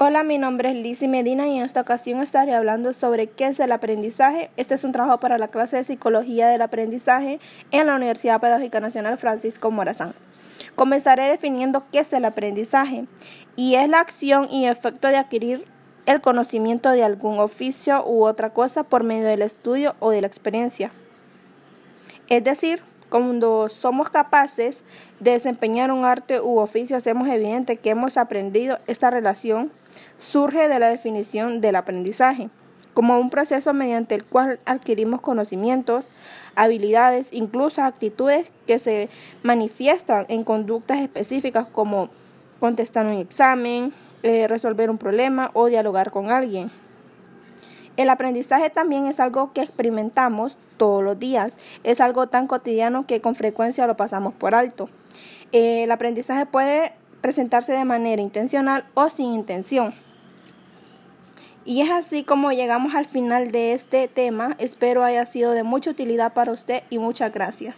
Hola, mi nombre es Lizzie Medina y en esta ocasión estaré hablando sobre qué es el aprendizaje. Este es un trabajo para la clase de Psicología del Aprendizaje en la Universidad Pedagógica Nacional Francisco Morazán. Comenzaré definiendo qué es el aprendizaje y es la acción y efecto de adquirir el conocimiento de algún oficio u otra cosa por medio del estudio o de la experiencia. Es decir, cuando somos capaces de desempeñar un arte u oficio, hacemos evidente que hemos aprendido esta relación surge de la definición del aprendizaje como un proceso mediante el cual adquirimos conocimientos, habilidades, incluso actitudes que se manifiestan en conductas específicas como contestar un examen, eh, resolver un problema o dialogar con alguien. El aprendizaje también es algo que experimentamos todos los días, es algo tan cotidiano que con frecuencia lo pasamos por alto. Eh, el aprendizaje puede presentarse de manera intencional o sin intención. Y es así como llegamos al final de este tema. Espero haya sido de mucha utilidad para usted y muchas gracias.